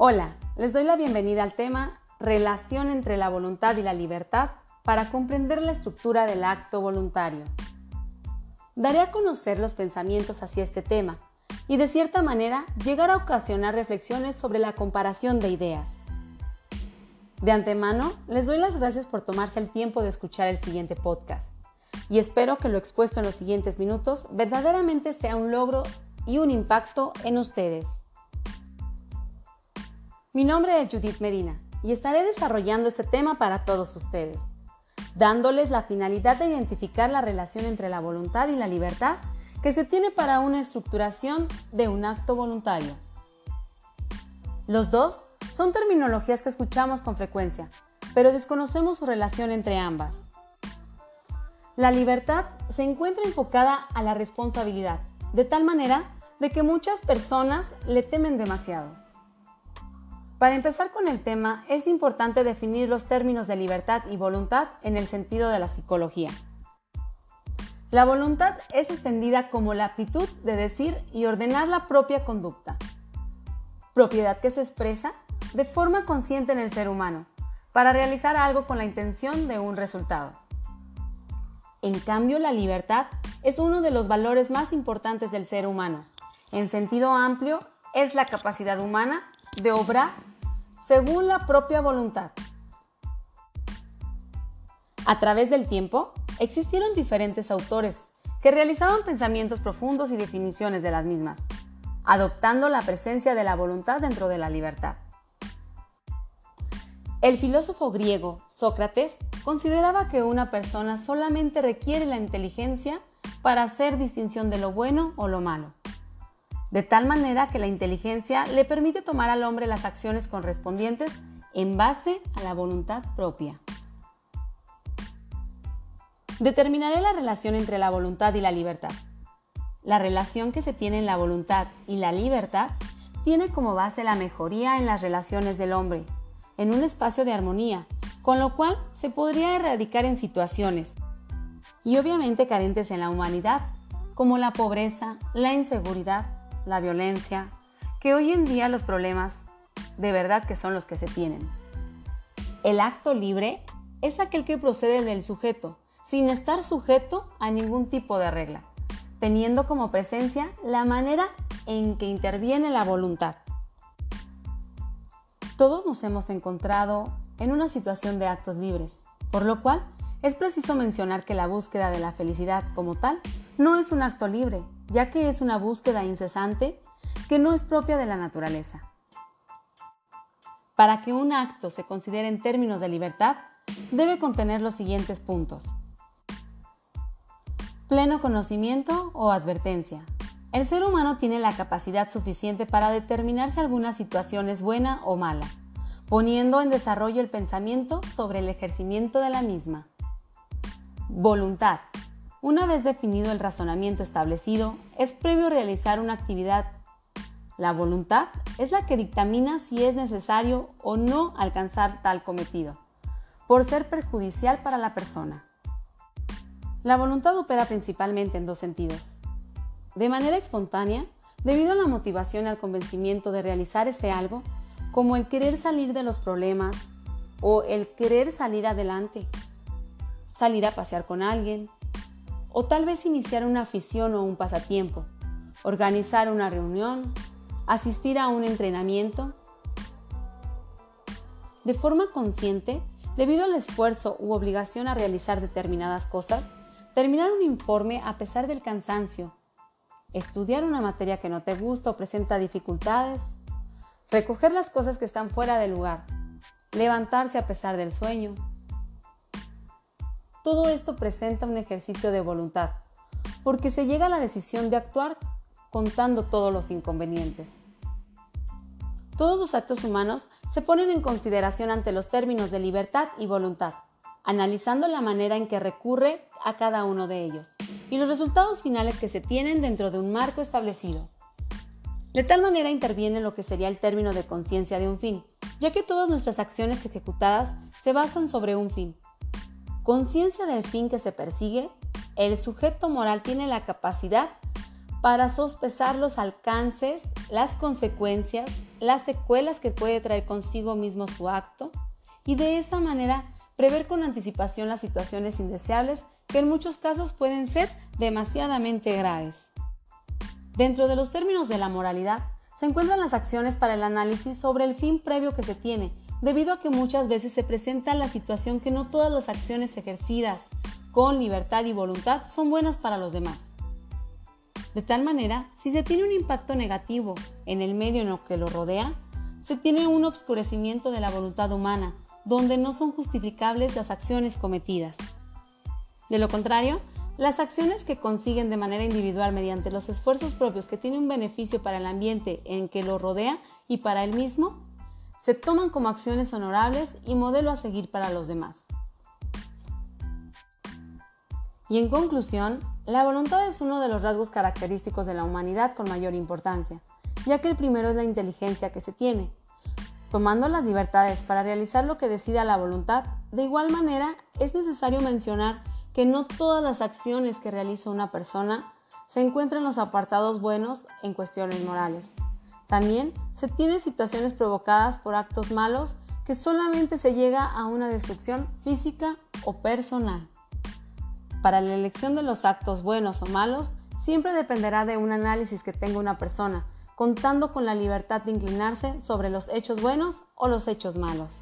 Hola, les doy la bienvenida al tema Relación entre la voluntad y la libertad para comprender la estructura del acto voluntario. Daré a conocer los pensamientos hacia este tema y de cierta manera llegar a ocasionar reflexiones sobre la comparación de ideas. De antemano, les doy las gracias por tomarse el tiempo de escuchar el siguiente podcast y espero que lo expuesto en los siguientes minutos verdaderamente sea un logro y un impacto en ustedes. Mi nombre es Judith Medina y estaré desarrollando este tema para todos ustedes, dándoles la finalidad de identificar la relación entre la voluntad y la libertad que se tiene para una estructuración de un acto voluntario. Los dos son terminologías que escuchamos con frecuencia, pero desconocemos su relación entre ambas. La libertad se encuentra enfocada a la responsabilidad, de tal manera de que muchas personas le temen demasiado. Para empezar con el tema, es importante definir los términos de libertad y voluntad en el sentido de la psicología. La voluntad es extendida como la aptitud de decir y ordenar la propia conducta, propiedad que se expresa de forma consciente en el ser humano, para realizar algo con la intención de un resultado. En cambio, la libertad es uno de los valores más importantes del ser humano. En sentido amplio, es la capacidad humana de obrar según la propia voluntad. A través del tiempo, existieron diferentes autores que realizaban pensamientos profundos y definiciones de las mismas, adoptando la presencia de la voluntad dentro de la libertad. El filósofo griego Sócrates consideraba que una persona solamente requiere la inteligencia para hacer distinción de lo bueno o lo malo, de tal manera que la inteligencia le permite tomar al hombre las acciones correspondientes en base a la voluntad propia. Determinaré la relación entre la voluntad y la libertad. La relación que se tiene en la voluntad y la libertad tiene como base la mejoría en las relaciones del hombre en un espacio de armonía, con lo cual se podría erradicar en situaciones y obviamente carentes en la humanidad, como la pobreza, la inseguridad, la violencia, que hoy en día los problemas de verdad que son los que se tienen. El acto libre es aquel que procede del sujeto, sin estar sujeto a ningún tipo de regla, teniendo como presencia la manera en que interviene la voluntad. Todos nos hemos encontrado en una situación de actos libres, por lo cual es preciso mencionar que la búsqueda de la felicidad como tal no es un acto libre, ya que es una búsqueda incesante que no es propia de la naturaleza. Para que un acto se considere en términos de libertad, debe contener los siguientes puntos. Pleno conocimiento o advertencia, el ser humano tiene la capacidad suficiente para determinar si alguna situación es buena o mala, poniendo en desarrollo el pensamiento sobre el ejercimiento de la misma. Voluntad. Una vez definido el razonamiento establecido, es previo realizar una actividad. La voluntad es la que dictamina si es necesario o no alcanzar tal cometido, por ser perjudicial para la persona. La voluntad opera principalmente en dos sentidos de manera espontánea, debido a la motivación y al convencimiento de realizar ese algo, como el querer salir de los problemas o el querer salir adelante, salir a pasear con alguien, o tal vez iniciar una afición o un pasatiempo, organizar una reunión, asistir a un entrenamiento. De forma consciente, debido al esfuerzo u obligación a realizar determinadas cosas, terminar un informe a pesar del cansancio, estudiar una materia que no te gusta o presenta dificultades, recoger las cosas que están fuera del lugar, levantarse a pesar del sueño. Todo esto presenta un ejercicio de voluntad, porque se llega a la decisión de actuar contando todos los inconvenientes. Todos los actos humanos se ponen en consideración ante los términos de libertad y voluntad, analizando la manera en que recurre a cada uno de ellos y los resultados finales que se tienen dentro de un marco establecido. De tal manera interviene lo que sería el término de conciencia de un fin, ya que todas nuestras acciones ejecutadas se basan sobre un fin. Conciencia del fin que se persigue, el sujeto moral tiene la capacidad para sospesar los alcances, las consecuencias, las secuelas que puede traer consigo mismo su acto y de esta manera prever con anticipación las situaciones indeseables que en muchos casos pueden ser demasiadamente graves. Dentro de los términos de la moralidad se encuentran las acciones para el análisis sobre el fin previo que se tiene, debido a que muchas veces se presenta la situación que no todas las acciones ejercidas con libertad y voluntad son buenas para los demás. De tal manera, si se tiene un impacto negativo en el medio en lo que lo rodea, se tiene un obscurecimiento de la voluntad humana, donde no son justificables las acciones cometidas. De lo contrario, las acciones que consiguen de manera individual mediante los esfuerzos propios que tienen un beneficio para el ambiente en que lo rodea y para él mismo, se toman como acciones honorables y modelo a seguir para los demás. Y en conclusión, la voluntad es uno de los rasgos característicos de la humanidad con mayor importancia, ya que el primero es la inteligencia que se tiene. Tomando las libertades para realizar lo que decida la voluntad, de igual manera es necesario mencionar que no todas las acciones que realiza una persona se encuentran en los apartados buenos en cuestiones morales. También se tienen situaciones provocadas por actos malos que solamente se llega a una destrucción física o personal. Para la elección de los actos buenos o malos, siempre dependerá de un análisis que tenga una persona, contando con la libertad de inclinarse sobre los hechos buenos o los hechos malos.